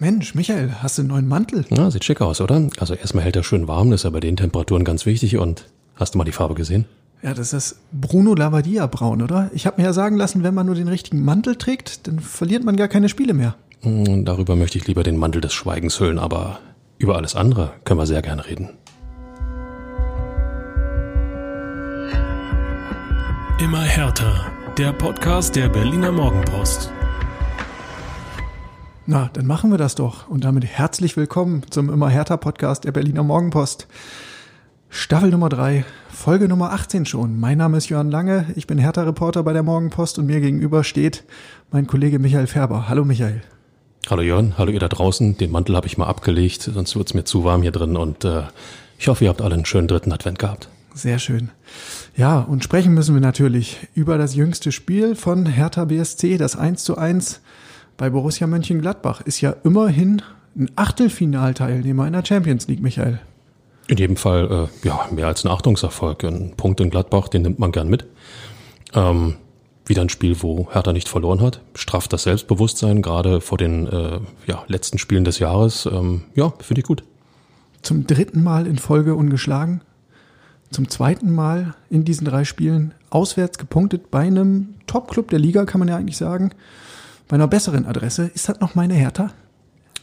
Mensch, Michael, hast du einen neuen Mantel? Ja, sieht schick aus, oder? Also erstmal hält er schön warm, das ist ja bei den Temperaturen ganz wichtig. Und hast du mal die Farbe gesehen? Ja, das ist das Bruno Lavadia Braun, oder? Ich habe mir ja sagen lassen, wenn man nur den richtigen Mantel trägt, dann verliert man gar keine Spiele mehr. Hm, Darüber möchte ich lieber den Mantel des Schweigens hüllen, aber über alles andere können wir sehr gern reden. Immer härter. Der Podcast der Berliner Morgenpost. Na, dann machen wir das doch. Und damit herzlich willkommen zum Immer härter Podcast der Berliner Morgenpost. Staffel Nummer drei, Folge Nummer 18 schon. Mein Name ist Jörn Lange, ich bin härter Reporter bei der Morgenpost und mir gegenüber steht mein Kollege Michael Färber. Hallo Michael. Hallo Jörn, hallo ihr da draußen. Den Mantel habe ich mal abgelegt, sonst wird's mir zu warm hier drin. Und äh, ich hoffe, ihr habt alle einen schönen dritten Advent gehabt. Sehr schön. Ja, und sprechen müssen wir natürlich über das jüngste Spiel von Hertha BSC, das 1 zu 1 bei Borussia Mönchengladbach. Ist ja immerhin ein Achtelfinalteilnehmer in der Champions League, Michael. In jedem Fall äh, ja mehr als ein Achtungserfolg. Ein Punkt in Gladbach, den nimmt man gern mit. Ähm, wieder ein Spiel, wo Hertha nicht verloren hat. Strafft das Selbstbewusstsein, gerade vor den äh, ja, letzten Spielen des Jahres. Ähm, ja, finde ich gut. Zum dritten Mal in Folge ungeschlagen. Zum zweiten Mal in diesen drei Spielen auswärts gepunktet bei einem Top-Club der Liga, kann man ja eigentlich sagen. Bei einer besseren Adresse. Ist das noch meine Hertha?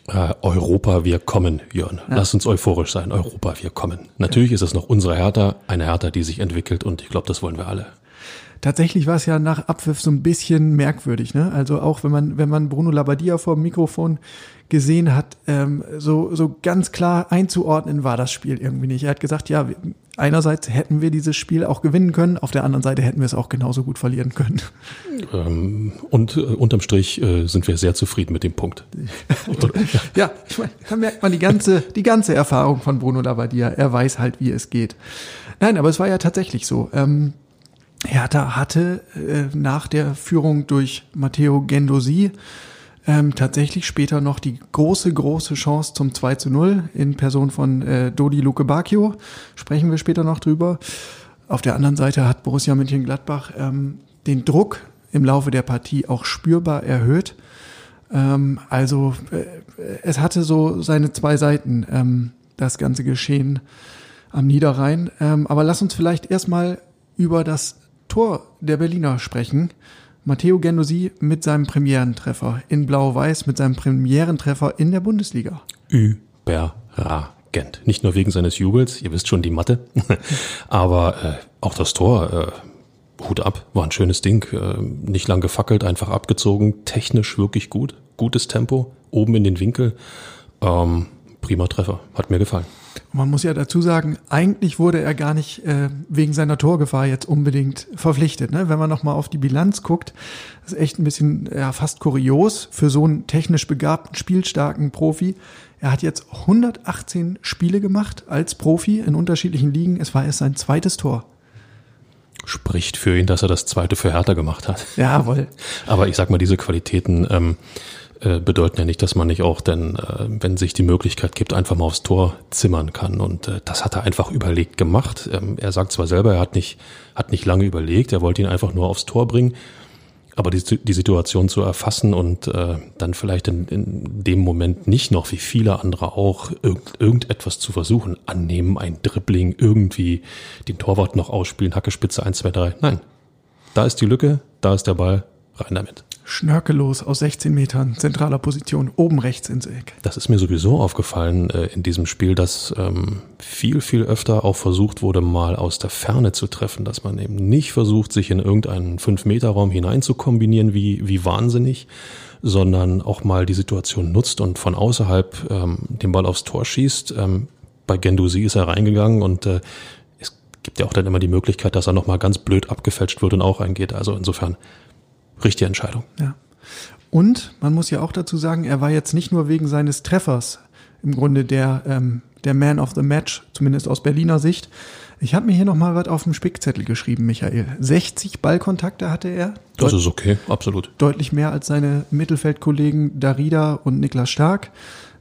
Äh, Europa, wir kommen, Jörn. Lass uns euphorisch sein. Europa, wir kommen. Natürlich ist es noch unsere Hertha, eine Hertha, die sich entwickelt und ich glaube, das wollen wir alle. Tatsächlich war es ja nach Abpfiff so ein bisschen merkwürdig, ne? Also auch wenn man, wenn man Bruno Labbadia vor dem Mikrofon gesehen hat, ähm, so, so ganz klar einzuordnen war das Spiel irgendwie nicht. Er hat gesagt, ja, wir- einerseits hätten wir dieses Spiel auch gewinnen können, auf der anderen Seite hätten wir es auch genauso gut verlieren können. Ähm, und äh, unterm Strich äh, sind wir sehr zufrieden mit dem Punkt. Ja, ich meine, da merkt man die ganze, die ganze Erfahrung von Bruno Labbadia. Er weiß halt, wie es geht. Nein, aber es war ja tatsächlich so. Ähm, Hertha hatte äh, nach der Führung durch Matteo Gendosi ähm, tatsächlich später noch die große, große Chance zum 2 zu 0 in Person von äh, Dodi Luke Bacchio. Sprechen wir später noch drüber. Auf der anderen Seite hat Borussia Mönchengladbach ähm, den Druck im Laufe der Partie auch spürbar erhöht. Ähm, also äh, es hatte so seine zwei Seiten, ähm, das ganze Geschehen am Niederrhein. Ähm, aber lass uns vielleicht erstmal über das Tor der Berliner sprechen. Matteo Gendosi mit seinem Premierentreffer in Blau-Weiß, mit seinem Premierentreffer in der Bundesliga. Überragend. Nicht nur wegen seines Jubels, ihr wisst schon die Mathe, aber äh, auch das Tor, äh, Hut ab, war ein schönes Ding. Äh, nicht lang gefackelt, einfach abgezogen, technisch wirklich gut, gutes Tempo, oben in den Winkel. Ähm, prima Treffer, hat mir gefallen. Man muss ja dazu sagen, eigentlich wurde er gar nicht äh, wegen seiner Torgefahr jetzt unbedingt verpflichtet. Ne? Wenn man nochmal auf die Bilanz guckt, ist echt ein bisschen ja, fast kurios für so einen technisch begabten, spielstarken Profi. Er hat jetzt 118 Spiele gemacht als Profi in unterschiedlichen Ligen. Es war erst sein zweites Tor. Spricht für ihn, dass er das zweite für Hertha gemacht hat. Jawohl. Aber ich sag mal, diese Qualitäten ähm, äh, bedeuten ja nicht, dass man nicht auch denn, äh, wenn sich die Möglichkeit gibt, einfach mal aufs Tor zimmern kann. Und äh, das hat er einfach überlegt gemacht. Ähm, er sagt zwar selber, er hat nicht, hat nicht lange überlegt, er wollte ihn einfach nur aufs Tor bringen. Aber die, die Situation zu erfassen und äh, dann vielleicht in, in dem Moment nicht noch, wie viele andere auch, irgend, irgendetwas zu versuchen, annehmen, ein Dribbling, irgendwie den Torwart noch ausspielen, Hackespitze 1, 2, 3. Nein, da ist die Lücke, da ist der Ball, rein damit. Schnörkellos aus 16 Metern, zentraler Position, oben rechts ins Eck. Das ist mir sowieso aufgefallen äh, in diesem Spiel, dass ähm, viel, viel öfter auch versucht wurde, mal aus der Ferne zu treffen, dass man eben nicht versucht, sich in irgendeinen 5-Meter-Raum hinein zu kombinieren, wie, wie wahnsinnig, sondern auch mal die Situation nutzt und von außerhalb ähm, den Ball aufs Tor schießt. Ähm, bei Gendusi ist er reingegangen und äh, es gibt ja auch dann immer die Möglichkeit, dass er nochmal ganz blöd abgefälscht wird und auch reingeht. Also insofern richtige Entscheidung. Ja. Und man muss ja auch dazu sagen, er war jetzt nicht nur wegen seines Treffers im Grunde der, ähm, der Man of the Match, zumindest aus Berliner Sicht. Ich habe mir hier nochmal was auf dem Spickzettel geschrieben, Michael. 60 Ballkontakte hatte er. Das ist okay, absolut. Deutlich mehr als seine Mittelfeldkollegen Darida und Niklas Stark.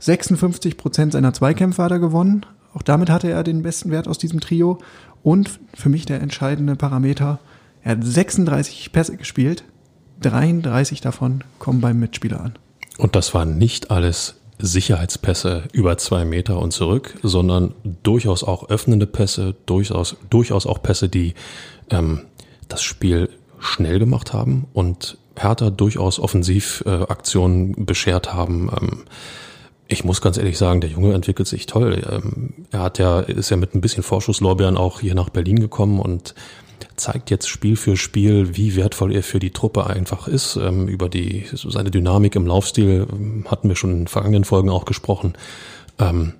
56 Prozent seiner Zweikämpfe hat er gewonnen. Auch damit hatte er den besten Wert aus diesem Trio. Und für mich der entscheidende Parameter, er hat 36 Pässe gespielt. 33 davon kommen beim Mitspieler an. Und das war nicht alles Sicherheitspässe über zwei Meter und zurück, sondern durchaus auch öffnende Pässe, durchaus, durchaus auch Pässe, die ähm, das Spiel schnell gemacht haben und Hertha durchaus Offensivaktionen äh, beschert haben. Ähm, ich muss ganz ehrlich sagen, der Junge entwickelt sich toll. Ähm, er hat ja, ist ja mit ein bisschen Vorschusslorbeeren auch hier nach Berlin gekommen und zeigt jetzt Spiel für Spiel, wie wertvoll er für die Truppe einfach ist. Ähm, über die seine Dynamik im Laufstil ähm, hatten wir schon in vergangenen Folgen auch gesprochen. Ähm,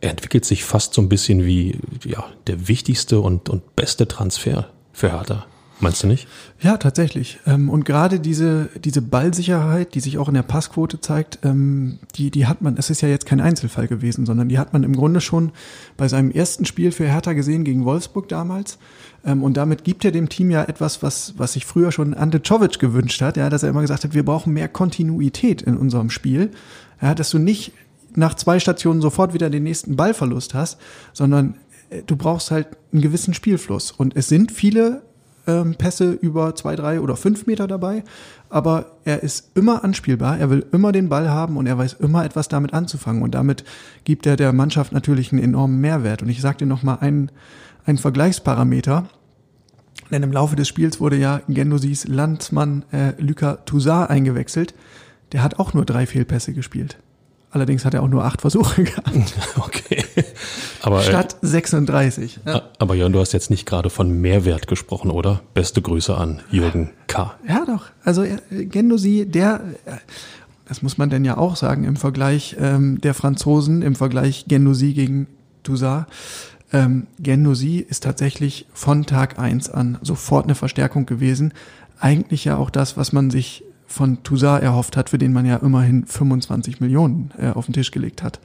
er entwickelt sich fast so ein bisschen wie ja der wichtigste und und beste Transfer für Hertha. Meinst du nicht? Ja, tatsächlich. Ähm, und gerade diese, diese Ballsicherheit, die sich auch in der Passquote zeigt, ähm, die, die hat man, es ist ja jetzt kein Einzelfall gewesen, sondern die hat man im Grunde schon bei seinem ersten Spiel für Hertha gesehen gegen Wolfsburg damals. Ähm, und damit gibt er dem Team ja etwas, was, was sich früher schon Ante Czovic gewünscht hat, ja, dass er immer gesagt hat, wir brauchen mehr Kontinuität in unserem Spiel. Ja, dass du nicht nach zwei Stationen sofort wieder den nächsten Ballverlust hast, sondern äh, du brauchst halt einen gewissen Spielfluss. Und es sind viele ähm, Pässe über zwei, drei oder fünf Meter dabei, aber er ist immer anspielbar, er will immer den Ball haben und er weiß immer etwas damit anzufangen und damit gibt er der Mannschaft natürlich einen enormen Mehrwert. Und ich sage dir nochmal einen, einen Vergleichsparameter, denn im Laufe des Spiels wurde ja Gendosis Landsmann äh, Luka Toussaint eingewechselt. Der hat auch nur drei Fehlpässe gespielt. Allerdings hat er auch nur acht Versuche gehabt. Okay. Aber, äh, Statt 36. Ja. Aber Jörn, du hast jetzt nicht gerade von Mehrwert gesprochen, oder? Beste Grüße an Jürgen K. Ja, doch. Also Gendosi, der, das muss man denn ja auch sagen, im Vergleich ähm, der Franzosen, im Vergleich Gendosi gegen Toussaint, ähm, Gendosi ist tatsächlich von Tag eins an sofort eine Verstärkung gewesen. Eigentlich ja auch das, was man sich von Toussaint erhofft hat, für den man ja immerhin 25 Millionen äh, auf den Tisch gelegt hat.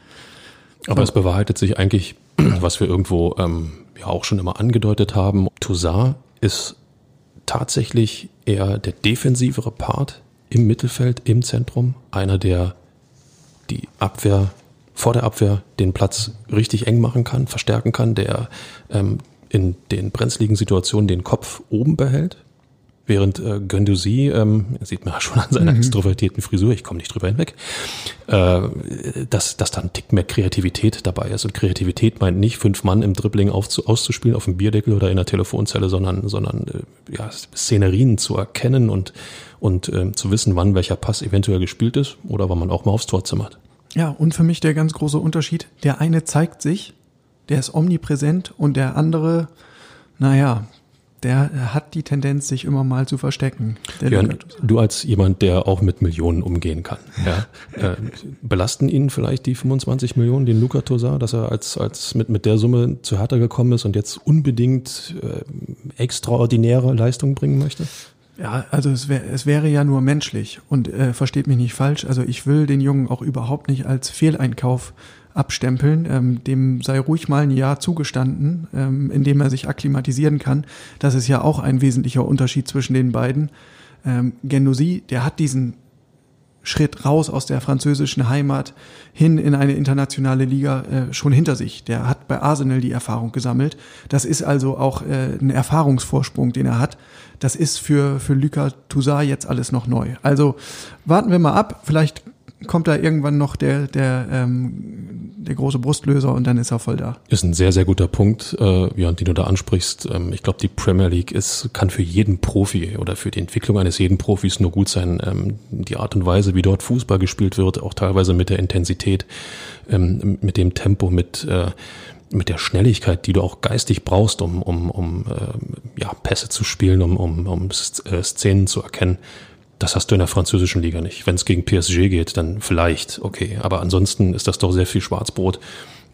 Aber es bewahrheitet sich eigentlich, was wir irgendwo ähm, ja auch schon immer angedeutet haben. Toussaint ist tatsächlich eher der defensivere Part im Mittelfeld, im Zentrum. Einer, der die Abwehr, vor der Abwehr den Platz richtig eng machen kann, verstärken kann, der ähm, in den brenzligen Situationen den Kopf oben behält, Während äh, Guendouzi, ähm, sieht man ja schon an seiner mhm. extrovertierten Frisur, ich komme nicht drüber hinweg, äh, dass, dass da ein Tick mehr Kreativität dabei ist. Und Kreativität meint nicht, fünf Mann im Dribbling aufzu, auszuspielen auf dem Bierdeckel oder in der Telefonzelle, sondern, sondern äh, ja, Szenerien zu erkennen und, und äh, zu wissen, wann welcher Pass eventuell gespielt ist oder wann man auch mal aufs Tor zimmert. Ja, und für mich der ganz große Unterschied, der eine zeigt sich, der ist omnipräsent und der andere, naja, der hat die Tendenz, sich immer mal zu verstecken. Jörn, du als jemand, der auch mit Millionen umgehen kann, ja, äh, belasten ihn vielleicht die 25 Millionen, den Luca Tosar, dass er als, als mit, mit der Summe zu Hertha gekommen ist und jetzt unbedingt äh, extraordinäre Leistung bringen möchte? Ja, also es, wär, es wäre ja nur menschlich und äh, versteht mich nicht falsch. Also ich will den Jungen auch überhaupt nicht als Fehleinkauf abstempeln. Ähm, dem sei ruhig mal ein Jahr zugestanden, ähm, in dem er sich akklimatisieren kann. Das ist ja auch ein wesentlicher Unterschied zwischen den beiden. Ähm, Genosi, der hat diesen Schritt raus aus der französischen Heimat hin in eine internationale Liga äh, schon hinter sich. Der hat bei Arsenal die Erfahrung gesammelt. Das ist also auch äh, ein Erfahrungsvorsprung, den er hat. Das ist für, für Luca Toussaint jetzt alles noch neu. Also warten wir mal ab. Vielleicht kommt da irgendwann noch der, der, ähm, der große Brustlöser und dann ist er voll da. Ist ein sehr, sehr guter Punkt, äh, Jörn, den du da ansprichst. Ähm, ich glaube, die Premier League ist, kann für jeden Profi oder für die Entwicklung eines jeden Profis nur gut sein. Ähm, die Art und Weise, wie dort Fußball gespielt wird, auch teilweise mit der Intensität, ähm, mit dem Tempo, mit äh, mit der Schnelligkeit, die du auch geistig brauchst, um, um, um äh, ja, Pässe zu spielen, um, um, um äh, Szenen zu erkennen, das hast du in der französischen Liga nicht. Wenn es gegen PSG geht, dann vielleicht, okay. Aber ansonsten ist das doch sehr viel Schwarzbrot.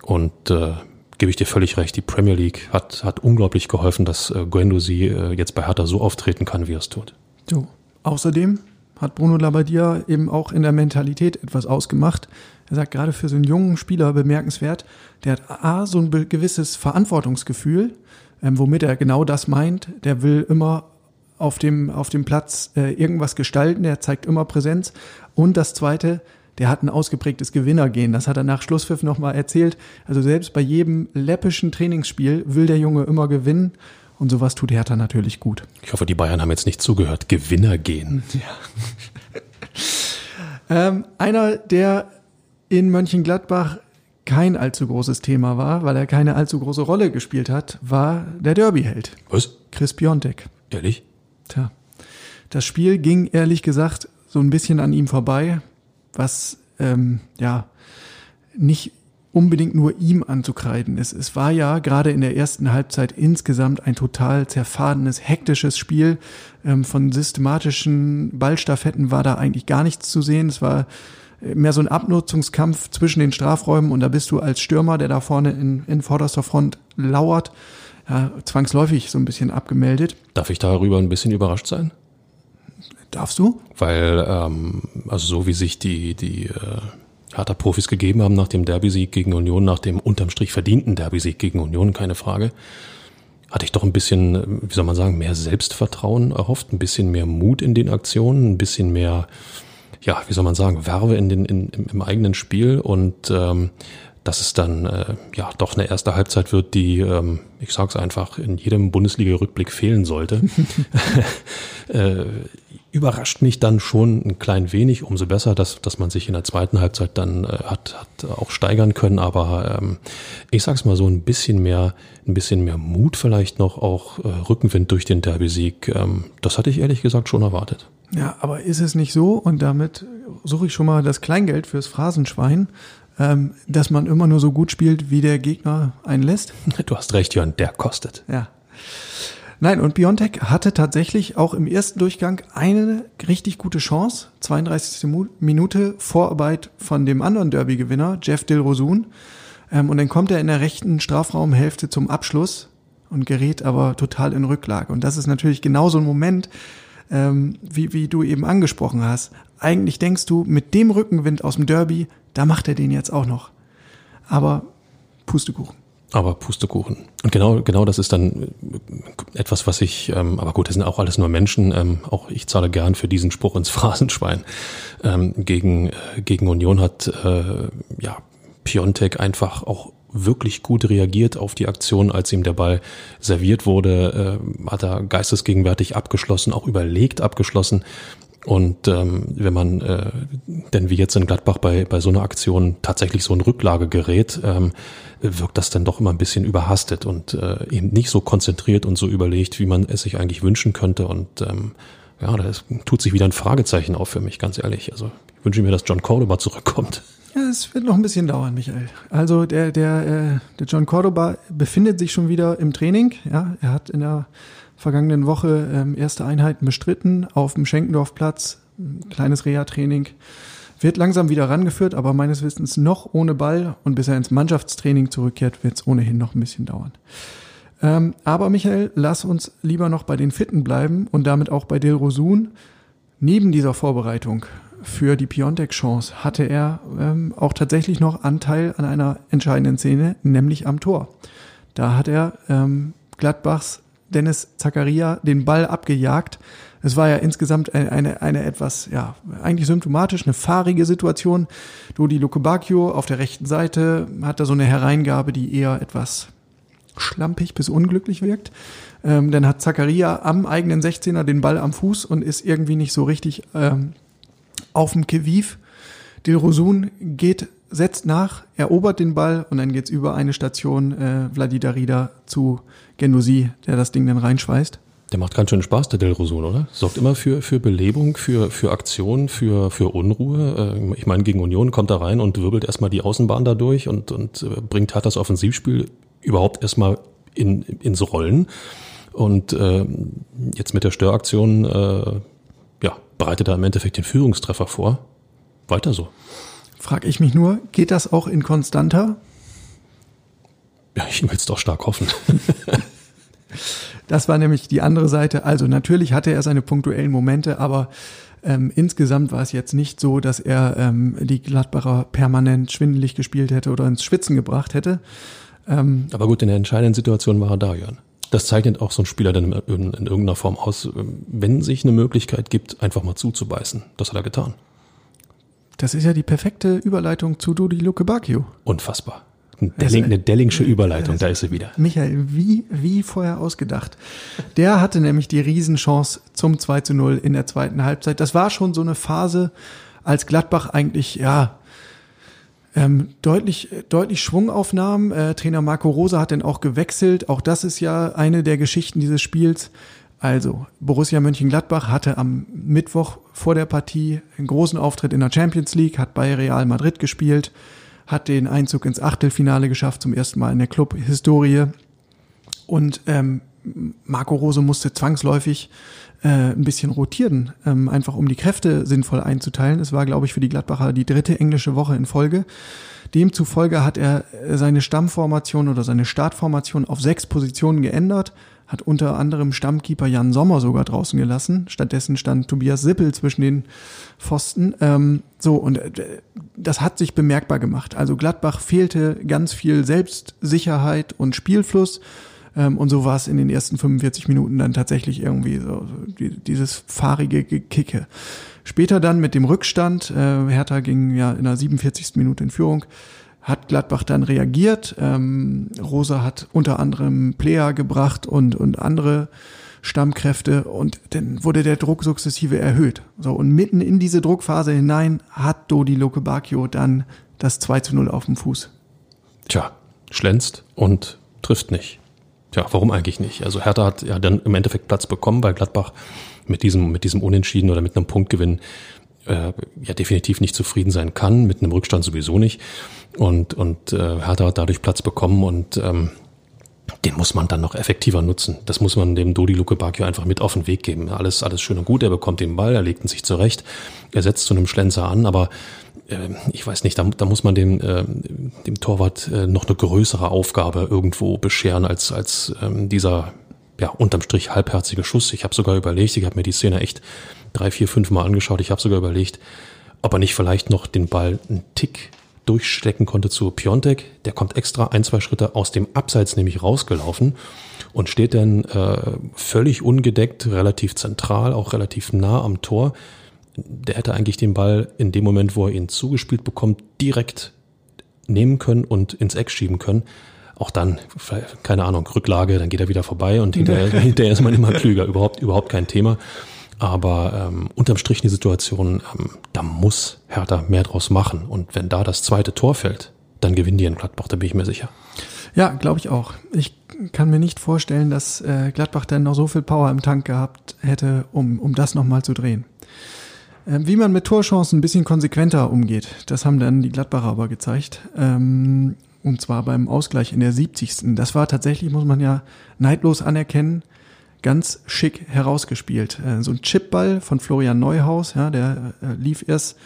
Und äh, gebe ich dir völlig recht, die Premier League hat, hat unglaublich geholfen, dass äh, Guendouzi äh, jetzt bei Hertha so auftreten kann, wie er es tut. So. Außerdem hat Bruno Labbadia eben auch in der Mentalität etwas ausgemacht. Er sagt gerade für so einen jungen Spieler bemerkenswert, der hat A, so ein gewisses Verantwortungsgefühl, ähm, womit er genau das meint. Der will immer auf dem, auf dem Platz äh, irgendwas gestalten, der zeigt immer Präsenz. Und das Zweite, der hat ein ausgeprägtes Gewinnergehen. Das hat er nach Schlusspfiff nochmal erzählt. Also selbst bei jedem läppischen Trainingsspiel will der Junge immer gewinnen. Und sowas tut Hertha natürlich gut. Ich hoffe, die Bayern haben jetzt nicht zugehört. Gewinnergehen. Ja. ähm, einer, der in Mönchengladbach kein allzu großes Thema war, weil er keine allzu große Rolle gespielt hat, war der Derby-Held. Was? Chris Piontek. Ehrlich? Tja. Das Spiel ging ehrlich gesagt so ein bisschen an ihm vorbei, was ähm, ja nicht unbedingt nur ihm anzukreiden ist. Es war ja gerade in der ersten Halbzeit insgesamt ein total zerfahrenes, hektisches Spiel. Ähm, von systematischen Ballstaffetten war da eigentlich gar nichts zu sehen. Es war mehr so ein Abnutzungskampf zwischen den Strafräumen und da bist du als Stürmer, der da vorne in, in vorderster Front lauert, ja, zwangsläufig so ein bisschen abgemeldet. Darf ich darüber ein bisschen überrascht sein? Darfst du? Weil, ähm, also so wie sich die, die äh, Hertha-Profis gegeben haben nach dem Derby-Sieg gegen Union, nach dem unterm Strich verdienten Derby-Sieg gegen Union, keine Frage, hatte ich doch ein bisschen, wie soll man sagen, mehr Selbstvertrauen erhofft, ein bisschen mehr Mut in den Aktionen, ein bisschen mehr, ja, wie soll man sagen, Werbe in den, in, im, im eigenen Spiel und ähm, dass es dann äh, ja doch eine erste Halbzeit wird, die, ähm, ich sag's einfach, in jedem Bundesliga-Rückblick fehlen sollte. äh, überrascht mich dann schon ein klein wenig, umso besser, dass, dass man sich in der zweiten Halbzeit dann äh, hat, hat auch steigern können. Aber ähm, ich sag's mal so, ein bisschen mehr, ein bisschen mehr Mut vielleicht noch, auch äh, Rückenwind durch den Derby-Sieg. Ähm, das hatte ich ehrlich gesagt schon erwartet. Ja, aber ist es nicht so? Und damit suche ich schon mal das Kleingeld fürs Phrasenschwein, ähm, dass man immer nur so gut spielt, wie der Gegner einen lässt. Du hast recht, Jörn, der kostet. Ja. Nein, und Biontech hatte tatsächlich auch im ersten Durchgang eine richtig gute Chance. 32. Minute Vorarbeit von dem anderen Derby-Gewinner, Jeff Dilrosun. Ähm, und dann kommt er in der rechten Strafraumhälfte zum Abschluss und gerät aber total in Rücklage. Und das ist natürlich genau so ein Moment, ähm, wie, wie du eben angesprochen hast. Eigentlich denkst du, mit dem Rückenwind aus dem Derby, da macht er den jetzt auch noch. Aber Pustekuchen. Aber Pustekuchen. Und genau, genau das ist dann etwas, was ich, ähm, aber gut, das sind auch alles nur Menschen. Ähm, auch ich zahle gern für diesen Spruch ins Phrasenschwein. Ähm, gegen, äh, gegen Union hat äh, ja Piontek einfach auch wirklich gut reagiert auf die Aktion, als ihm der Ball serviert wurde, äh, hat er geistesgegenwärtig abgeschlossen, auch überlegt abgeschlossen. Und ähm, wenn man äh, denn wie jetzt in Gladbach bei, bei so einer Aktion tatsächlich so ein Rücklage gerät, ähm, wirkt das dann doch immer ein bisschen überhastet und äh, eben nicht so konzentriert und so überlegt, wie man es sich eigentlich wünschen könnte. Und ähm, ja, da tut sich wieder ein Fragezeichen auf für mich, ganz ehrlich. Also ich wünsche mir, dass John Cordoba zurückkommt. Ja, es wird noch ein bisschen dauern, Michael. Also der, der, äh, der John Cordoba befindet sich schon wieder im Training. Ja, er hat in der vergangenen Woche ähm, erste Einheiten bestritten auf dem Schenkendorfplatz, ein kleines Reha-Training. Wird langsam wieder rangeführt, aber meines Wissens noch ohne Ball und bis er ins Mannschaftstraining zurückkehrt, wird es ohnehin noch ein bisschen dauern. Ähm, aber Michael, lass uns lieber noch bei den Fitten bleiben und damit auch bei Del Rosun. Neben dieser Vorbereitung für die Piontek-Chance hatte er ähm, auch tatsächlich noch Anteil an einer entscheidenden Szene, nämlich am Tor. Da hat er ähm, Gladbachs Dennis Zakaria den Ball abgejagt. Es war ja insgesamt eine, eine, eine etwas, ja, eigentlich symptomatisch, eine fahrige Situation. Dodi Lukebakio auf der rechten Seite hat da so eine Hereingabe, die eher etwas schlampig bis unglücklich wirkt. Ähm, dann hat Zakaria am eigenen 16er den Ball am Fuß und ist irgendwie nicht so richtig ähm, auf dem Keviv. Dilrosun geht setzt nach, erobert den Ball und dann geht's über eine Station äh, Vladidarida zu Genusi, der das Ding dann reinschweißt. Der macht ganz schön Spaß, der Del Rosun, oder? Sorgt immer für, für Belebung, für, für Aktion, für, für Unruhe. Äh, ich meine, gegen Union kommt er rein und wirbelt erstmal die Außenbahn da durch und, und äh, bringt hat das Offensivspiel überhaupt erstmal in, ins Rollen. Und äh, jetzt mit der Störaktion äh, ja, bereitet er im Endeffekt den Führungstreffer vor. Weiter so. Frag ich mich nur, geht das auch in konstanter? Ja, ich will es doch stark hoffen. das war nämlich die andere Seite. Also natürlich hatte er seine punktuellen Momente, aber ähm, insgesamt war es jetzt nicht so, dass er ähm, die Gladbacher permanent schwindelig gespielt hätte oder ins Schwitzen gebracht hätte. Ähm, aber gut, in der entscheidenden Situation war er da, Jörn. Das zeichnet auch so ein Spieler dann in, in irgendeiner Form aus, wenn sich eine Möglichkeit gibt, einfach mal zuzubeißen. Das hat er getan. Das ist ja die perfekte Überleitung zu Dodi Luke Bacchio. Unfassbar. Eine, Delling, eine Dellingsche Überleitung, da ist sie wieder. Michael, wie, wie vorher ausgedacht. Der hatte nämlich die Riesenchance zum 2 zu 0 in der zweiten Halbzeit. Das war schon so eine Phase, als Gladbach eigentlich, ja, Ähm, deutlich, deutlich Schwungaufnahmen. Äh, Trainer Marco Rosa hat dann auch gewechselt. Auch das ist ja eine der Geschichten dieses Spiels. Also, Borussia Mönchengladbach hatte am Mittwoch vor der Partie einen großen Auftritt in der Champions League, hat bei Real Madrid gespielt, hat den Einzug ins Achtelfinale geschafft, zum ersten Mal in der Club-Historie. Und ähm, Marco Rose musste zwangsläufig äh, ein bisschen rotieren, ähm, einfach um die Kräfte sinnvoll einzuteilen. Es war, glaube ich, für die Gladbacher die dritte englische Woche in Folge. Demzufolge hat er äh, seine Stammformation oder seine Startformation auf sechs Positionen geändert, hat unter anderem Stammkeeper Jan Sommer sogar draußen gelassen. Stattdessen stand Tobias Sippel zwischen den Pfosten. Ähm, so, und äh, das hat sich bemerkbar gemacht. Also Gladbach fehlte ganz viel Selbstsicherheit und Spielfluss. Ähm, und so war es in den ersten 45 Minuten dann tatsächlich irgendwie so, die, dieses fahrige Gekicke. Später dann mit dem Rückstand, äh, Hertha ging ja in der 47. Minute in Führung, hat Gladbach dann reagiert. Ähm, Rosa hat unter anderem Player gebracht und, und andere Stammkräfte und dann wurde der Druck sukzessive erhöht. So, und mitten in diese Druckphase hinein hat Dodi Loke Bacchio dann das 2 zu 0 auf dem Fuß. Tja, schlänzt und trifft nicht. Tja, warum eigentlich nicht? Also Hertha hat ja dann im Endeffekt Platz bekommen, weil Gladbach mit diesem, mit diesem Unentschieden oder mit einem Punktgewinn äh, ja definitiv nicht zufrieden sein kann, mit einem Rückstand sowieso nicht. Und, und äh, Hertha hat dadurch Platz bekommen und ähm, den muss man dann noch effektiver nutzen. Das muss man dem Dodi Luke Bacchio einfach mit auf den Weg geben. Alles, alles schön und gut, er bekommt den Ball, er legt ihn sich zurecht, er setzt zu einem Schlenzer an, aber äh, ich weiß nicht, da, da muss man dem, äh, dem Torwart äh, noch eine größere Aufgabe irgendwo bescheren als, als ähm, dieser ja, unterm Strich halbherzige Schuss. Ich habe sogar überlegt, ich habe mir die Szene echt drei, vier, fünf Mal angeschaut, ich habe sogar überlegt, ob er nicht vielleicht noch den Ball einen Tick durchstecken konnte zu Piontek. Der kommt extra ein, zwei Schritte aus dem Abseits nämlich rausgelaufen und steht dann äh, völlig ungedeckt, relativ zentral, auch relativ nah am Tor. Der hätte eigentlich den Ball in dem Moment, wo er ihn zugespielt bekommt, direkt nehmen können und ins Eck schieben können. Auch dann, keine Ahnung, Rücklage, dann geht er wieder vorbei und hinterher, hinterher ist man immer klüger. Überhaupt, überhaupt kein Thema. Aber ähm, unterm Strich die Situation, ähm, da muss Hertha mehr draus machen. Und wenn da das zweite Tor fällt, dann gewinnen die in Gladbach, da bin ich mir sicher. Ja, glaube ich auch. Ich kann mir nicht vorstellen, dass äh, Gladbach denn noch so viel Power im Tank gehabt hätte, um, um das nochmal zu drehen. Ähm, wie man mit Torchancen ein bisschen konsequenter umgeht, das haben dann die Gladbacher aber gezeigt. Ähm, und zwar beim Ausgleich in der 70. Das war tatsächlich, muss man ja neidlos anerkennen, ganz schick herausgespielt. Äh, so ein Chipball von Florian Neuhaus, ja, der äh, lief erst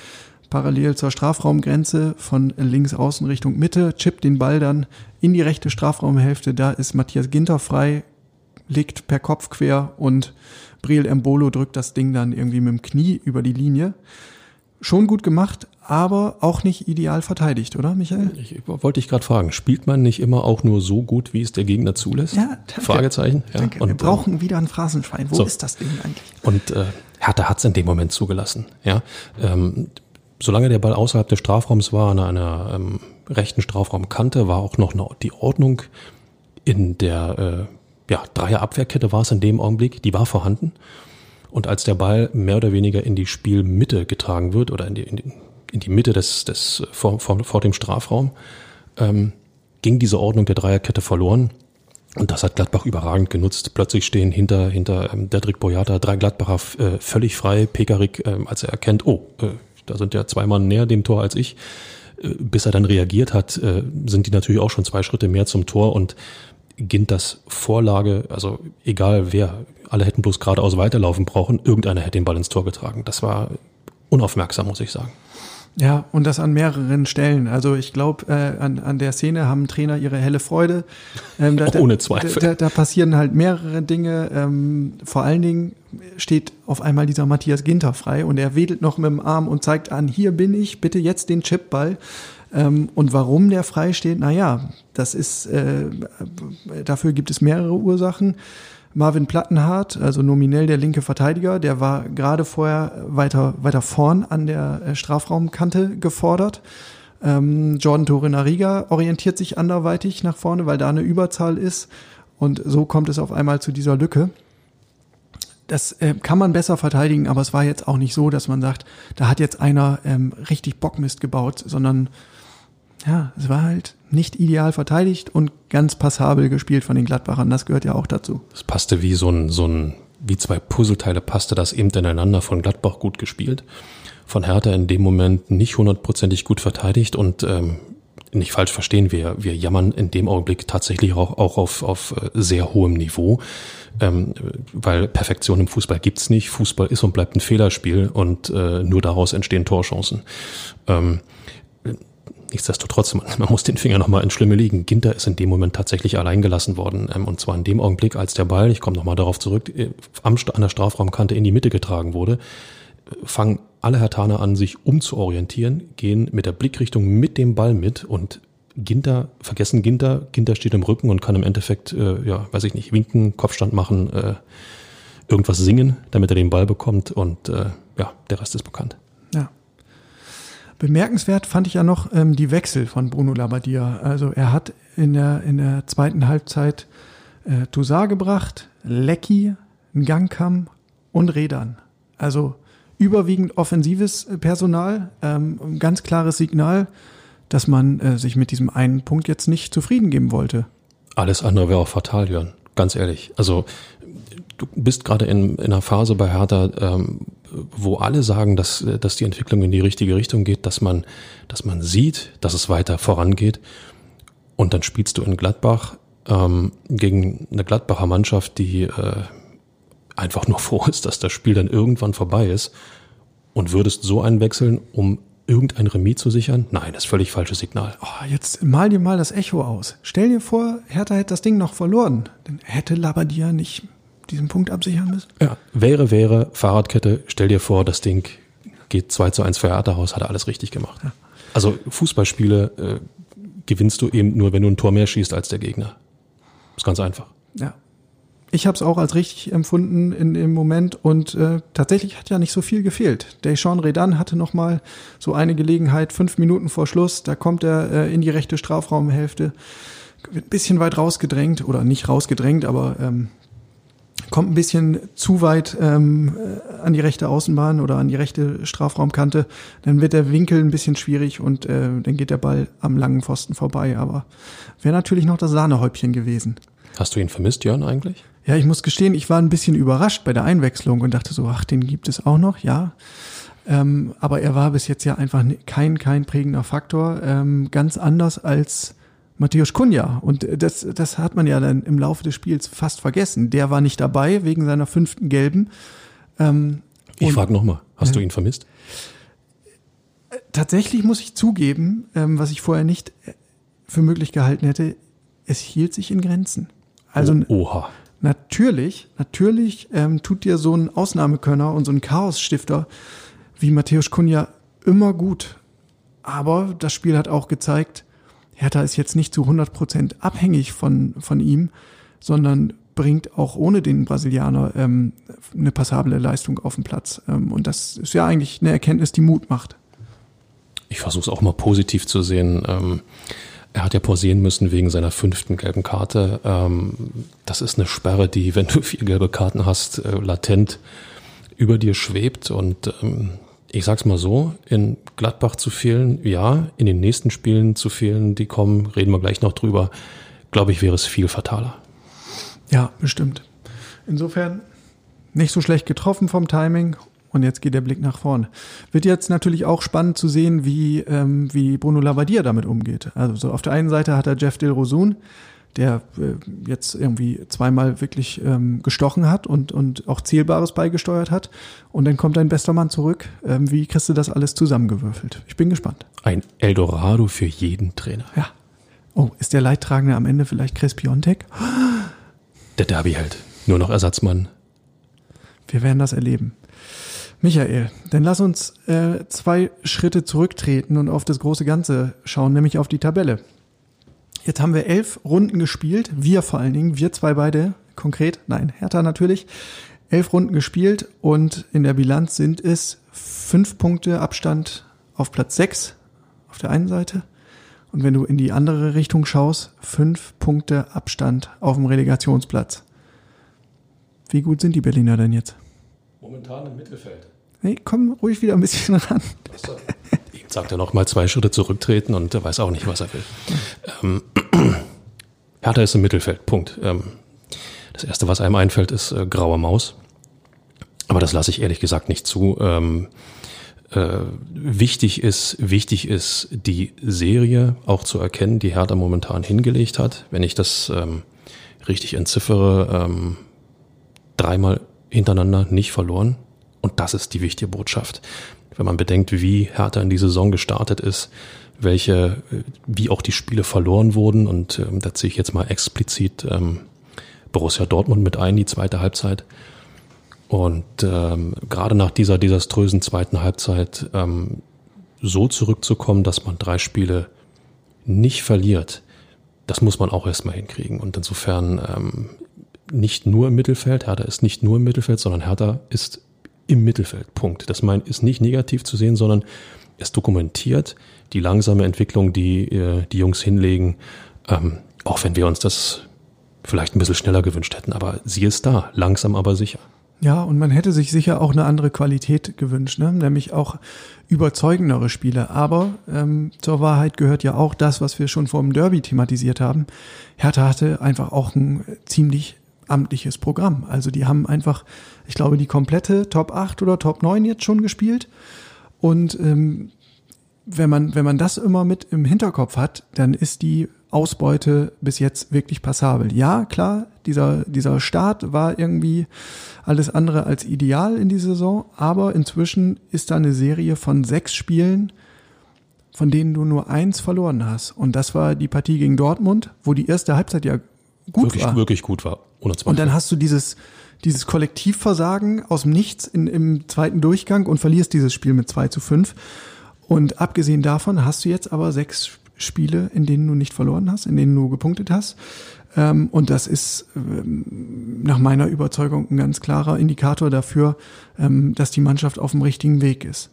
parallel zur Strafraumgrenze von links außen Richtung Mitte, chippt den Ball dann in die rechte Strafraumhälfte. Da ist Matthias Ginter frei, legt per Kopf quer und Briel Embolo drückt das Ding dann irgendwie mit dem Knie über die Linie schon gut gemacht, aber auch nicht ideal verteidigt, oder Michael? Ich wollte dich gerade fragen, spielt man nicht immer auch nur so gut, wie es der Gegner zulässt? Ja, danke. Fragezeichen. Ja, danke. Und, Wir brauchen äh, wieder ein Phrasenschwein. Wo so. ist das Ding eigentlich? Und äh, Hertha hat es in dem Moment zugelassen. Ja, ähm, solange der Ball außerhalb des Strafraums war, an einer ähm, rechten Strafraumkante, war auch noch eine, die Ordnung in der äh, ja, Dreierabwehrkette war es in dem Augenblick, die war vorhanden. Und als der Ball mehr oder weniger in die Spielmitte getragen wird oder in die, in die, in die Mitte des, des vor, vor, vor dem Strafraum, ähm, ging diese Ordnung der Dreierkette verloren. Und das hat Gladbach überragend genutzt. Plötzlich stehen hinter, hinter ähm, Dedrick Boyata drei Gladbacher äh, völlig frei. Pekarik, äh, als er erkennt, oh, äh, da sind ja zwei Mann näher dem Tor als ich, äh, bis er dann reagiert hat, äh, sind die natürlich auch schon zwei Schritte mehr zum Tor und Ginters Vorlage, also egal wer, alle hätten bloß geradeaus weiterlaufen brauchen, irgendeiner hätte den Ball ins Tor getragen. Das war unaufmerksam, muss ich sagen. Ja, und das an mehreren Stellen. Also ich glaube, äh, an, an der Szene haben Trainer ihre helle Freude. Ähm, da, Ohne Zweifel. Da, da, passieren halt mehrere Dinge. Ähm, vor allen Dingen steht auf einmal dieser Matthias Ginter frei und er wedelt noch mit dem Arm und zeigt an, hier bin ich, bitte jetzt den Chipball. Ähm, und warum der frei steht, naja, das ist, äh, dafür gibt es mehrere Ursachen. Marvin Plattenhardt, also nominell der linke Verteidiger, der war gerade vorher weiter, weiter vorn an der äh, Strafraumkante gefordert. Ähm, Jordan Torrenariga orientiert sich anderweitig nach vorne, weil da eine Überzahl ist. Und so kommt es auf einmal zu dieser Lücke. Das äh, kann man besser verteidigen, aber es war jetzt auch nicht so, dass man sagt, da hat jetzt einer ähm, richtig Bockmist gebaut, sondern ja, es war halt nicht ideal verteidigt und ganz passabel gespielt von den Gladbachern. Das gehört ja auch dazu. Es passte wie so ein, so ein, wie zwei Puzzleteile passte das eben ineinander von Gladbach gut gespielt. Von Hertha in dem Moment nicht hundertprozentig gut verteidigt und ähm, nicht falsch verstehen, wir, wir jammern in dem Augenblick tatsächlich auch, auch auf, auf äh, sehr hohem Niveau, ähm, weil Perfektion im Fußball gibt's nicht. Fußball ist und bleibt ein Fehlerspiel und äh, nur daraus entstehen Torchancen. Ähm, Nichtsdestotrotz, man, muss den Finger nochmal ins Schlimme legen. Ginter ist in dem Moment tatsächlich allein gelassen worden. Ähm, und zwar in dem Augenblick, als der Ball, ich komme nochmal darauf zurück, äh, an der Strafraumkante in die Mitte getragen wurde, äh, fangen alle Hertaner an, sich umzuorientieren, gehen mit der Blickrichtung mit dem Ball mit und Ginter, vergessen Ginter, Ginter steht im Rücken und kann im Endeffekt, äh, ja, weiß ich nicht, winken, Kopfstand machen, äh, irgendwas singen, damit er den Ball bekommt und äh, ja, der Rest ist bekannt. Bemerkenswert fand ich ja noch ähm, die Wechsel von Bruno Labbadia. Also er hat in der, in der zweiten Halbzeit äh, Toussaint gebracht, Lecky, Gangkam und Redan. Also überwiegend offensives Personal, ähm, ganz klares Signal, dass man äh, sich mit diesem einen Punkt jetzt nicht zufrieden geben wollte. Alles andere wäre auch fatal, Jörn. Ganz ehrlich. Also du bist gerade in, in einer Phase bei Hertha, ähm, wo alle sagen, dass, dass die Entwicklung in die richtige Richtung geht, dass man, dass man sieht, dass es weiter vorangeht. Und dann spielst du in Gladbach ähm, gegen eine Gladbacher Mannschaft, die äh, einfach nur froh ist, dass das Spiel dann irgendwann vorbei ist. Und würdest so einwechseln, um irgendein Remis zu sichern? Nein, das ist völlig falsches Signal. Oh, jetzt mal dir mal das Echo aus. Stell dir vor, Hertha hätte das Ding noch verloren. Dann hätte Labadia nicht diesen Punkt absichern müssen? Ja, wäre, wäre, Fahrradkette, stell dir vor, das Ding geht 2 zu 1 für Hertha-Haus, hat er alles richtig gemacht. Ja. Also Fußballspiele äh, gewinnst du eben nur, wenn du ein Tor mehr schießt als der Gegner. Ist ganz einfach. Ja. Ich habe es auch als richtig empfunden in dem Moment und äh, tatsächlich hat ja nicht so viel gefehlt. Deshaun Redan hatte noch mal so eine Gelegenheit, fünf Minuten vor Schluss, da kommt er äh, in die rechte Strafraumhälfte, wird ein bisschen weit rausgedrängt oder nicht rausgedrängt, aber ähm, kommt ein bisschen zu weit ähm, äh, an die rechte Außenbahn oder an die rechte Strafraumkante, dann wird der Winkel ein bisschen schwierig und äh, dann geht der Ball am langen Pfosten vorbei. Aber wäre natürlich noch das Sahnehäubchen gewesen. Hast du ihn vermisst, Jörn, eigentlich? Ja, ich muss gestehen, ich war ein bisschen überrascht bei der Einwechslung und dachte so, ach, den gibt es auch noch, ja. Ähm, aber er war bis jetzt ja einfach kein, kein prägender Faktor. Ähm, ganz anders als Matthäus Kunja. Und das, das hat man ja dann im Laufe des Spiels fast vergessen. Der war nicht dabei wegen seiner fünften Gelben. Ähm, ich frage nochmal, hast äh, du ihn vermisst? Tatsächlich muss ich zugeben, ähm, was ich vorher nicht äh, für möglich gehalten hätte, es hielt sich in Grenzen. Also oh, oha. natürlich, natürlich ähm, tut dir so ein Ausnahmekönner und so ein Chaosstifter wie Matthäus Kunja immer gut. Aber das Spiel hat auch gezeigt, Hertha ist jetzt nicht zu 100 Prozent abhängig von, von ihm, sondern bringt auch ohne den Brasilianer ähm, eine passable Leistung auf den Platz. Ähm, und das ist ja eigentlich eine Erkenntnis, die Mut macht. Ich versuche es auch mal positiv zu sehen. Ähm, er hat ja pausieren müssen wegen seiner fünften gelben Karte. Ähm, das ist eine Sperre, die, wenn du vier gelbe Karten hast, äh, latent über dir schwebt. Und ähm, ich sag's mal so, in Gladbach zu fehlen, ja, in den nächsten Spielen zu fehlen, die kommen, reden wir gleich noch drüber, glaube ich, wäre es viel fataler. Ja, bestimmt. Insofern nicht so schlecht getroffen vom Timing und jetzt geht der Blick nach vorne. Wird jetzt natürlich auch spannend zu sehen, wie, ähm, wie Bruno Labbadia damit umgeht. Also so auf der einen Seite hat er Jeff Dilrosun, der äh, jetzt irgendwie zweimal wirklich ähm, gestochen hat und, und auch Zählbares beigesteuert hat. Und dann kommt dein bester Mann zurück. Ähm, wie kriegst du das alles zusammengewürfelt? Ich bin gespannt. Ein Eldorado für jeden Trainer. Ja. Oh, ist der Leidtragende am Ende vielleicht Chris Piontek? Der Derby hält. Nur noch Ersatzmann. Wir werden das erleben. Michael, dann lass uns äh, zwei Schritte zurücktreten und auf das große Ganze schauen, nämlich auf die Tabelle. Jetzt haben wir elf Runden gespielt. Wir vor allen Dingen, wir zwei beide konkret, nein, Hertha natürlich. Elf Runden gespielt und in der Bilanz sind es fünf Punkte Abstand auf Platz sechs auf der einen Seite. Und wenn du in die andere Richtung schaust, fünf Punkte Abstand auf dem Relegationsplatz. Wie gut sind die Berliner denn jetzt? Momentan im Mittelfeld. Nee, komm ruhig wieder ein bisschen ran. Achso. Sagt er noch mal zwei Schritte zurücktreten und er weiß auch nicht, was er will. Ähm, Hertha ist im Mittelfeld, Punkt. Ähm, das Erste, was einem einfällt, ist äh, graue Maus. Aber das lasse ich ehrlich gesagt nicht zu. Ähm, äh, wichtig ist, wichtig ist, die Serie auch zu erkennen, die Hertha momentan hingelegt hat. Wenn ich das ähm, richtig entziffere, ähm, dreimal hintereinander nicht verloren. Und das ist die wichtige Botschaft. Wenn man bedenkt, wie Hertha in die Saison gestartet ist, welche, wie auch die Spiele verloren wurden, und ähm, da ziehe ich jetzt mal explizit ähm, Borussia Dortmund mit ein, die zweite Halbzeit. Und ähm, gerade nach dieser desaströsen zweiten Halbzeit ähm, so zurückzukommen, dass man drei Spiele nicht verliert, das muss man auch erstmal hinkriegen. Und insofern ähm, nicht nur im Mittelfeld, Hertha ist nicht nur im Mittelfeld, sondern Hertha ist im Mittelfeld. Punkt. Das meint, ist nicht negativ zu sehen, sondern es dokumentiert die langsame Entwicklung, die äh, die Jungs hinlegen, ähm, auch wenn wir uns das vielleicht ein bisschen schneller gewünscht hätten. Aber sie ist da, langsam aber sicher. Ja, und man hätte sich sicher auch eine andere Qualität gewünscht, ne? nämlich auch überzeugendere Spiele. Aber ähm, zur Wahrheit gehört ja auch das, was wir schon vor dem Derby thematisiert haben. Hertha hatte einfach auch ein ziemlich amtliches Programm. Also die haben einfach, ich glaube, die komplette Top 8 oder Top 9 jetzt schon gespielt. Und ähm, wenn man, wenn man das immer mit im Hinterkopf hat, dann ist die Ausbeute bis jetzt wirklich passabel. Ja, klar, dieser, dieser Start war irgendwie alles andere als ideal in die Saison, aber inzwischen ist da eine Serie von sechs Spielen, von denen du nur eins verloren hast. Und das war die Partie gegen Dortmund, wo die erste Halbzeit ja gut wirklich, war. Wirklich gut war. Ohne Zweifel. Und dann hast du dieses, dieses Kollektivversagen aus dem Nichts in, im zweiten Durchgang und verlierst dieses Spiel mit 2 zu 5. Und abgesehen davon hast du jetzt aber sechs Spiele, in denen du nicht verloren hast, in denen du gepunktet hast. Ähm, und das ist ähm, nach meiner Überzeugung ein ganz klarer Indikator dafür, ähm, dass die Mannschaft auf dem richtigen Weg ist.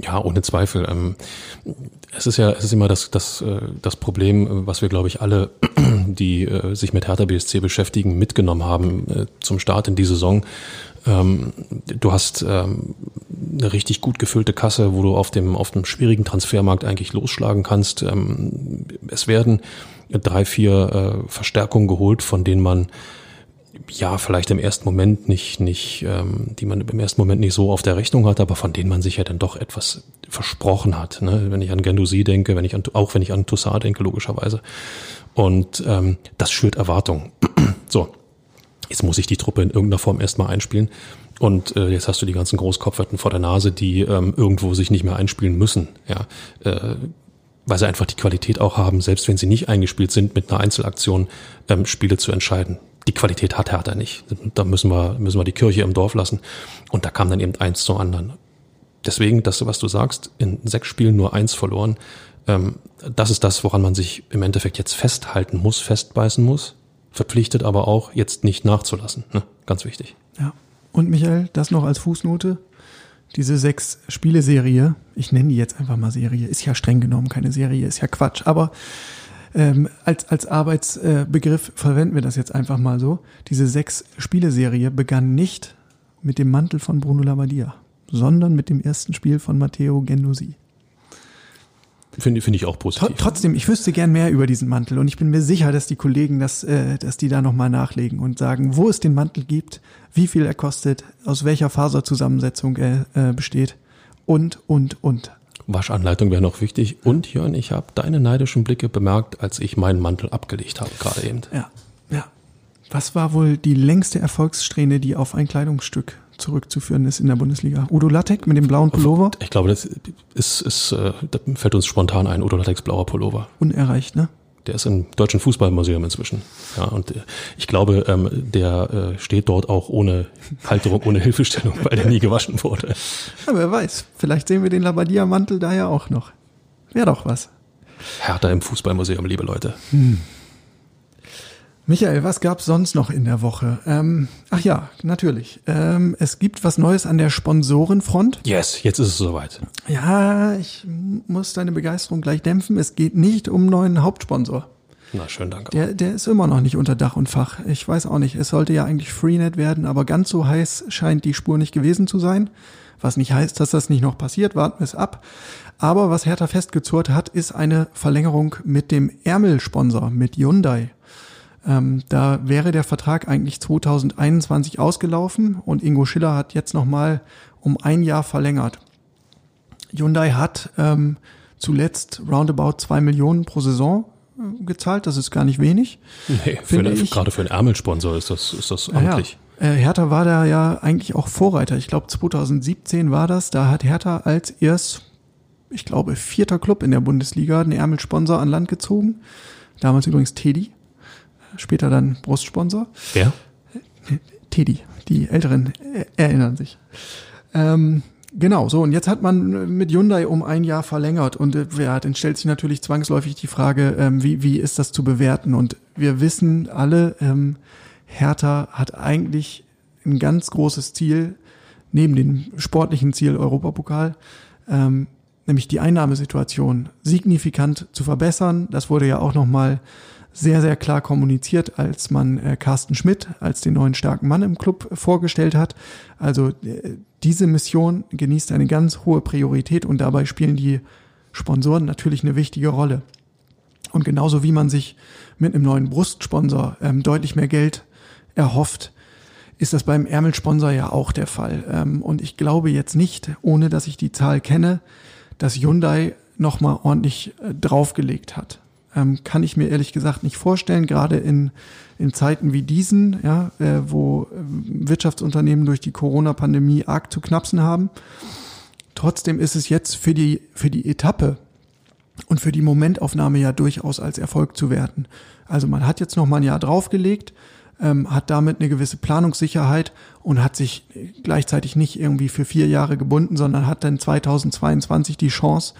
Ja, ohne Zweifel. es ist ja, es ist immer das, das, äh, das Problem, was wir, glaube ich, alle, die äh, sich mit Hertha BSC beschäftigen, mitgenommen haben äh, zum Start in die Saison. du hast eine richtig gut gefüllte Kasse, wo du auf dem, auf dem schwierigen Transfermarkt eigentlich losschlagen kannst. Ähm, es werden drei, vier Verstärkungen geholt, von denen man ja vielleicht im ersten Moment nicht, nicht, ähm, die man im ersten Moment nicht so auf der Rechnung hat, aber von denen man sich ja dann doch etwas versprochen hat. Ne? Wenn ich an Gendouzi denke, wenn ich an, auch wenn ich an Toussaint denke, logischerweise. Und ähm, das schürt Erwartungen. so, jetzt muss ich die Truppe in irgendeiner Form erstmal einspielen. Und äh, jetzt hast du die ganzen Großkopferten vor der Nase, die ähm, irgendwo sich nicht mehr einspielen müssen, ja, äh, weil sie einfach die Qualität auch haben, selbst wenn sie nicht eingespielt sind, mit einer Einzelaktion ähm, Spiele zu entscheiden. Die Qualität hat Hertha nicht. Da müssen wir müssen wir die Kirche im Dorf lassen. Und da kam dann eben eins zum anderen. Deswegen, das, was du sagst, in sechs Spielen nur eins verloren. Ähm, das ist das, woran man sich im Endeffekt jetzt festhalten muss, festbeißen muss. Verpflichtet aber auch, jetzt nicht nachzulassen. Ne? Ganz wichtig. Ja. Und Michael, das noch als Fußnote. Diese sechs Spiele-Serie, ich nenne die jetzt einfach mal Serie, ist ja streng genommen keine Serie, ist ja Quatsch, aber ähm, als, als Arbeitsbegriff verwenden wir das jetzt einfach mal so. Diese sechs Spiele-Serie begann nicht mit dem Mantel von Bruno Labbadia, sondern mit dem ersten Spiel von Matteo Gendosi. Finde find ich auch positiv. Trotzdem, ich wüsste gern mehr über diesen Mantel und ich bin mir sicher, dass die Kollegen das, äh, dass die da nochmal nachlegen und sagen, wo es den Mantel gibt, wie viel er kostet, aus welcher Faserzusammensetzung er äh, besteht und, und, und. Waschanleitung wäre noch wichtig. Und Jörn, ich habe deine neidischen Blicke bemerkt, als ich meinen Mantel abgelegt habe, gerade eben. Ja, ja. Was war wohl die längste Erfolgssträhne, die auf ein Kleidungsstück zurückzuführen ist in der Bundesliga. Udo Lattek mit dem blauen Pullover. Ich glaube, das ist, ist äh, da fällt uns spontan ein, Udo Latteks blauer Pullover. Unerreicht, ne? Der ist im Deutschen Fußballmuseum inzwischen. Ja, und äh, ich glaube, ähm, der äh, steht dort auch ohne Halterung, ohne Hilfestellung, weil der nie gewaschen wurde. Ja, wer weiß, vielleicht sehen wir den Labadia-Mantel da ja auch noch. Wäre doch was. Härter im Fußballmuseum, liebe Leute. Hm. Michael, was gab's sonst noch in der Woche? Ähm, ach ja, natürlich. Ähm, es gibt was Neues an der Sponsorenfront. Yes, jetzt ist es soweit. Ja, ich muss deine Begeisterung gleich dämpfen. Es geht nicht um neuen Hauptsponsor. Na, schönen Dank. Der, der ist immer noch nicht unter Dach und Fach. Ich weiß auch nicht. Es sollte ja eigentlich Freenet werden, aber ganz so heiß scheint die Spur nicht gewesen zu sein. Was nicht heißt, dass das nicht noch passiert. Warten wir es ab. Aber was Hertha festgezurrt hat, ist eine Verlängerung mit dem Ärmelsponsor, mit Hyundai. Ähm, da wäre der Vertrag eigentlich 2021 ausgelaufen und Ingo Schiller hat jetzt nochmal um ein Jahr verlängert. Hyundai hat ähm, zuletzt roundabout zwei Millionen pro Saison äh, gezahlt. Das ist gar nicht wenig. Nee, für eine, gerade für einen Ärmelsponsor ist das, ist das amtlich. Ja, äh, Hertha war da ja eigentlich auch Vorreiter. Ich glaube 2017 war das. Da hat Hertha als erst, ich glaube, vierter Club in der Bundesliga einen Ärmelsponsor an Land gezogen. Damals übrigens Teddy. Später dann Brustsponsor. Wer? Teddy. Die Älteren erinnern sich. Ähm, Genau, so und jetzt hat man mit Hyundai um ein Jahr verlängert und äh, ja, dann stellt sich natürlich zwangsläufig die Frage, ähm, wie, wie ist das zu bewerten? Und wir wissen alle, ähm, Hertha hat eigentlich ein ganz großes Ziel, neben dem sportlichen Ziel Europapokal, ähm, nämlich die Einnahmesituation signifikant zu verbessern. Das wurde ja auch nochmal sehr, sehr klar kommuniziert, als man äh, Carsten Schmidt als den neuen starken Mann im Club vorgestellt hat. Also äh, diese Mission genießt eine ganz hohe Priorität und dabei spielen die Sponsoren natürlich eine wichtige Rolle. Und genauso wie man sich mit einem neuen Brustsponsor ähm, deutlich mehr Geld erhofft, ist das beim Ärmelsponsor ja auch der Fall. Ähm, und ich glaube jetzt nicht, ohne dass ich die Zahl kenne, dass Hyundai nochmal ordentlich äh, draufgelegt hat ähm, kann ich mir ehrlich gesagt nicht vorstellen, gerade in, in Zeiten wie diesen, ja, äh, wo äh, Wirtschaftsunternehmen durch die Corona-Pandemie arg zu knapsen haben. Trotzdem ist es jetzt für die, für die Etappe und für die Momentaufnahme ja durchaus als Erfolg zu werten. Also man hat jetzt noch mal ein Jahr draufgelegt, ähm, hat damit eine gewisse Planungssicherheit und hat sich gleichzeitig nicht irgendwie für vier Jahre gebunden, sondern hat dann 2022 die Chance,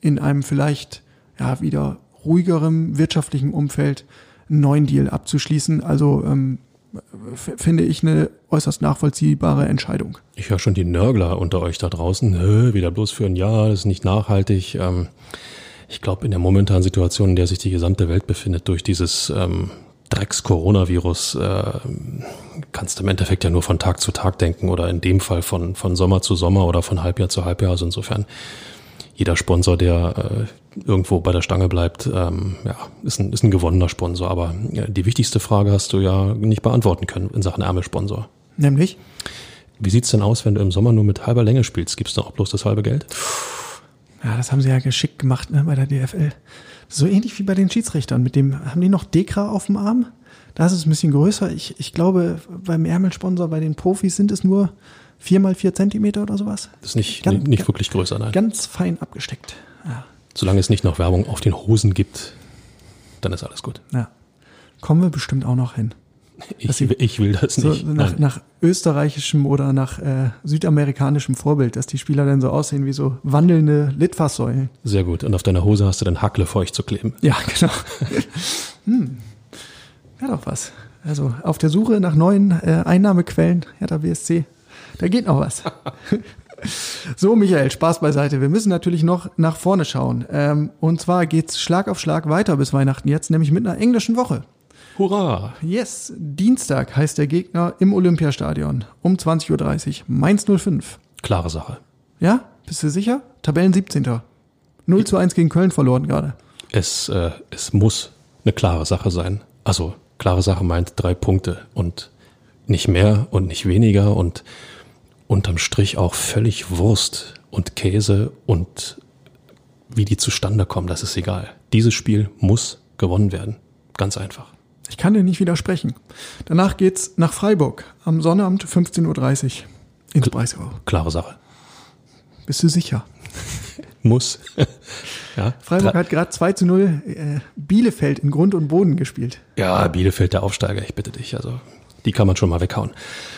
in einem vielleicht ja wieder ruhigerem wirtschaftlichen Umfeld einen neuen Deal abzuschließen. Also ähm, finde ich eine äußerst nachvollziehbare Entscheidung. Ich höre schon die Nörgler unter euch da draußen. Wieder bloß für ein Jahr, das ist nicht nachhaltig. Ähm, ich glaube, in der momentanen Situation, in der sich die gesamte Welt befindet, durch dieses ähm, Drecks-Coronavirus, äh, kannst du im Endeffekt ja nur von Tag zu Tag denken oder in dem Fall von, von Sommer zu Sommer oder von Halbjahr zu Halbjahr. Also insofern jeder Sponsor, der äh, irgendwo bei der Stange bleibt, ähm, ja, ist ein, ist ein gewonnener Sponsor. Aber ja, die wichtigste Frage hast du ja nicht beantworten können in Sachen Ärmelsponsor. Nämlich? Wie sieht's denn aus, wenn du im Sommer nur mit halber Länge spielst? Gibst du auch bloß das halbe Geld? Ja, das haben sie ja geschickt gemacht ne, bei der DFL. So ähnlich wie bei den Schiedsrichtern. Mit dem haben die noch Dekra auf dem Arm. Da ist es ein bisschen größer. Ich, ich glaube, beim Ärmelsponsor, bei den Profis sind es nur vier mal vier Zentimeter oder sowas. Das ist nicht, ganz, nicht wirklich größer, nein. Ganz fein abgesteckt. Ja. Solange es nicht noch Werbung auf den Hosen gibt, dann ist alles gut. Ja. Kommen wir bestimmt auch noch hin. Ich, ich, will das so nicht. Nach, nach, österreichischem oder nach äh, südamerikanischem Vorbild, dass die Spieler dann so aussehen wie so wandelnde Litfaßsäulen. Sehr gut. Und auf deiner Hose hast du dann Hackle feucht zu kleben. Ja, genau. hm. Ja, doch was. Also auf der Suche nach neuen äh, Einnahmequellen, Hertha BSC. Da geht noch was. So, Michael, Spaß beiseite. Wir müssen natürlich noch nach vorne schauen. Ähm, und zwar geht's Schlag auf Schlag weiter bis Weihnachten jetzt, nämlich mit einer englischen Woche. Hurra! Yes, Dienstag heißt der Gegner im Olympiastadion um 20.30 Uhr. Mainz 05. Klare Sache. Ja? Bist du sicher? Tabellen 17. 0 zu 1 gegen Köln verloren gerade. Es, äh, es muss eine klare Sache sein. Also, klare Sache meint drei Punkte und nicht mehr und nicht weniger und unterm Strich auch völlig Wurst und Käse und wie die zustande kommen, das ist egal. Dieses Spiel muss gewonnen werden. Ganz einfach. Ich kann dir nicht widersprechen. Danach geht's nach Freiburg am Sonnabend 15.30 Uhr ins Breisgau. Klare Sache. Bist du sicher? muss. ja. Freiburg hat gerade 2 zu 0 äh, Bielefeld in Grund und Boden gespielt. Ja, Bielefeld der Aufsteiger, ich bitte dich. Also die kann man schon mal weghauen.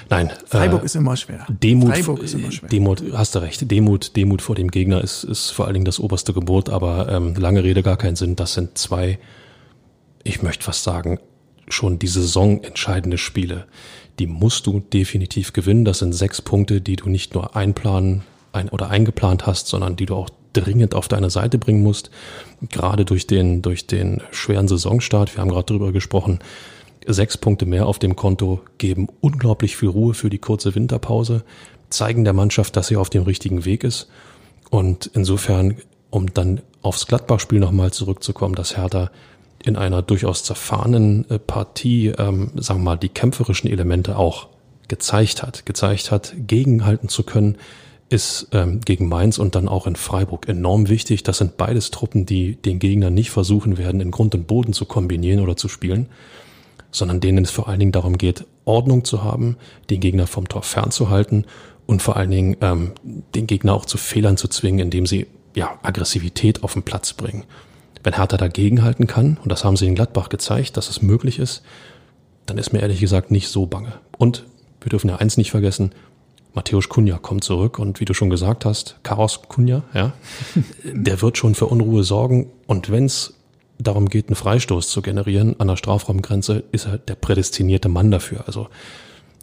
Nein. Freiburg äh, ist immer schwer. Demut, Freiburg ist immer schwer. Demut, hast du recht. Demut, Demut vor dem Gegner ist, ist vor allen Dingen das oberste Gebot, aber ähm, lange Rede gar keinen Sinn. Das sind zwei, ich möchte fast sagen, schon die Saison entscheidende Spiele. Die musst du definitiv gewinnen. Das sind sechs Punkte, die du nicht nur einplanen ein, oder eingeplant hast, sondern die du auch dringend auf deine Seite bringen musst. Gerade durch den, durch den schweren Saisonstart, wir haben gerade darüber gesprochen, sechs Punkte mehr auf dem Konto geben unglaublich viel Ruhe für die kurze Winterpause, zeigen der Mannschaft, dass sie auf dem richtigen Weg ist. Und insofern, um dann aufs Gladbach-Spiel nochmal zurückzukommen, dass Hertha in einer durchaus zerfahrenen äh, Partie, ähm, sagen wir mal, die kämpferischen Elemente auch gezeigt hat, gezeigt hat, gegenhalten zu können, ist ähm, gegen Mainz und dann auch in Freiburg enorm wichtig. Das sind beides Truppen, die den Gegner nicht versuchen werden, in Grund und Boden zu kombinieren oder zu spielen, sondern denen es vor allen Dingen darum geht, Ordnung zu haben, den Gegner vom Tor fernzuhalten und vor allen Dingen ähm, den Gegner auch zu Fehlern zu zwingen, indem sie ja Aggressivität auf den Platz bringen. Wenn Hertha dagegenhalten kann, und das haben sie in Gladbach gezeigt, dass es möglich ist, dann ist mir ehrlich gesagt nicht so bange. Und wir dürfen ja eins nicht vergessen, Matthäus Kunja kommt zurück und wie du schon gesagt hast, Chaos Kunja, ja, der wird schon für Unruhe sorgen und wenn es darum geht, einen Freistoß zu generieren an der Strafraumgrenze, ist er der prädestinierte Mann dafür. Also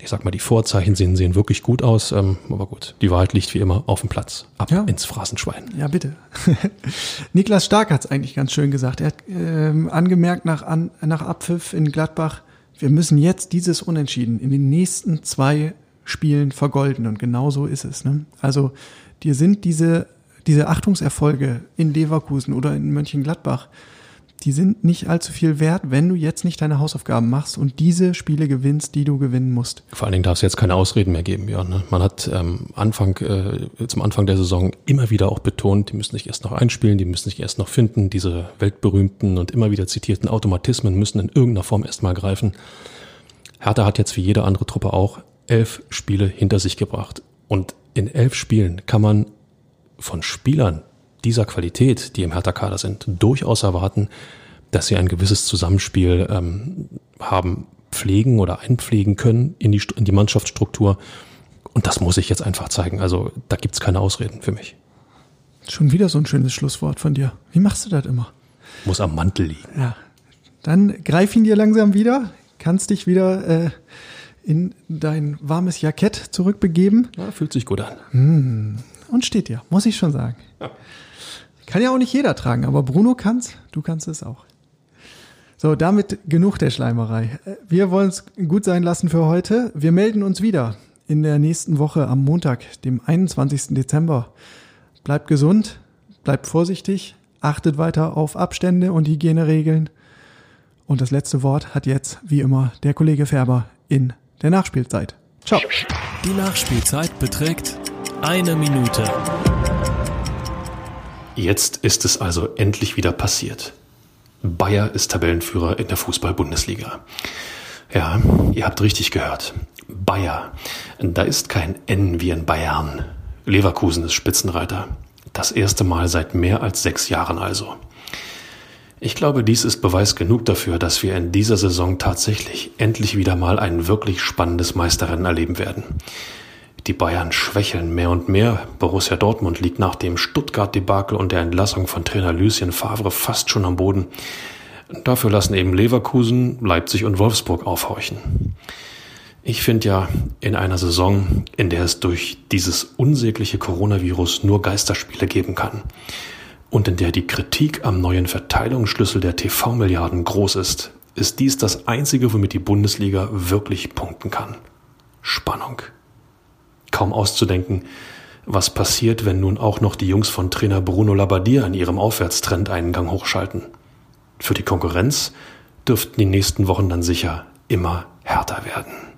ich sag mal, die Vorzeichen sehen, sehen wirklich gut aus, ähm, aber gut, die Wahrheit liegt wie immer auf dem Platz. Ab ja. ins Phrasenschwein. Ja, bitte. Niklas Stark hat es eigentlich ganz schön gesagt. Er hat ähm, angemerkt nach, an, nach Abpfiff in Gladbach, wir müssen jetzt dieses Unentschieden in den nächsten zwei Spielen vergolden. Und genau so ist es. Ne? Also dir sind diese, diese Achtungserfolge in Leverkusen oder in Mönchengladbach, die sind nicht allzu viel wert, wenn du jetzt nicht deine Hausaufgaben machst und diese Spiele gewinnst, die du gewinnen musst. Vor allen Dingen darf es jetzt keine Ausreden mehr geben, ja. Ne? Man hat ähm, Anfang, äh, zum Anfang der Saison immer wieder auch betont, die müssen sich erst noch einspielen, die müssen sich erst noch finden. Diese weltberühmten und immer wieder zitierten Automatismen müssen in irgendeiner Form erstmal greifen. Hertha hat jetzt wie jede andere Truppe auch elf Spiele hinter sich gebracht. Und in elf Spielen kann man von Spielern dieser Qualität, die im Hertha-Kader sind, durchaus erwarten, dass sie ein gewisses Zusammenspiel ähm, haben, pflegen oder einpflegen können in die, in die Mannschaftsstruktur. Und das muss ich jetzt einfach zeigen. Also da gibt's keine Ausreden für mich. Schon wieder so ein schönes Schlusswort von dir. Wie machst du das immer? Muss am Mantel liegen. Ja. Dann greif ihn dir langsam wieder, kannst dich wieder äh, in dein warmes Jackett zurückbegeben. Ja, fühlt sich gut an. Hm. Und steht dir, muss ich schon sagen. Ja. Kann ja auch nicht jeder tragen, aber Bruno kann's, du kannst es auch. So, damit genug der Schleimerei. Wir wollen es gut sein lassen für heute. Wir melden uns wieder in der nächsten Woche am Montag, dem 21. Dezember. Bleibt gesund, bleibt vorsichtig, achtet weiter auf Abstände und Hygieneregeln. Und das letzte Wort hat jetzt, wie immer, der Kollege Färber in der Nachspielzeit. Ciao. Die Nachspielzeit beträgt eine Minute. Jetzt ist es also endlich wieder passiert. Bayer ist Tabellenführer in der Fußball-Bundesliga. Ja, ihr habt richtig gehört. Bayer. Da ist kein N wie in Bayern. Leverkusen ist Spitzenreiter. Das erste Mal seit mehr als sechs Jahren also. Ich glaube, dies ist Beweis genug dafür, dass wir in dieser Saison tatsächlich endlich wieder mal ein wirklich spannendes Meisterrennen erleben werden. Die Bayern schwächeln mehr und mehr. Borussia Dortmund liegt nach dem Stuttgart-Debakel und der Entlassung von Trainer Lucien Favre fast schon am Boden. Dafür lassen eben Leverkusen, Leipzig und Wolfsburg aufhorchen. Ich finde ja, in einer Saison, in der es durch dieses unsägliche Coronavirus nur Geisterspiele geben kann, und in der die Kritik am neuen Verteilungsschlüssel der TV-Milliarden groß ist, ist dies das Einzige, womit die Bundesliga wirklich punkten kann. Spannung. Kaum auszudenken, was passiert, wenn nun auch noch die Jungs von Trainer Bruno Labbadia in ihrem Aufwärtstrend einen Gang hochschalten. Für die Konkurrenz dürften die nächsten Wochen dann sicher immer härter werden.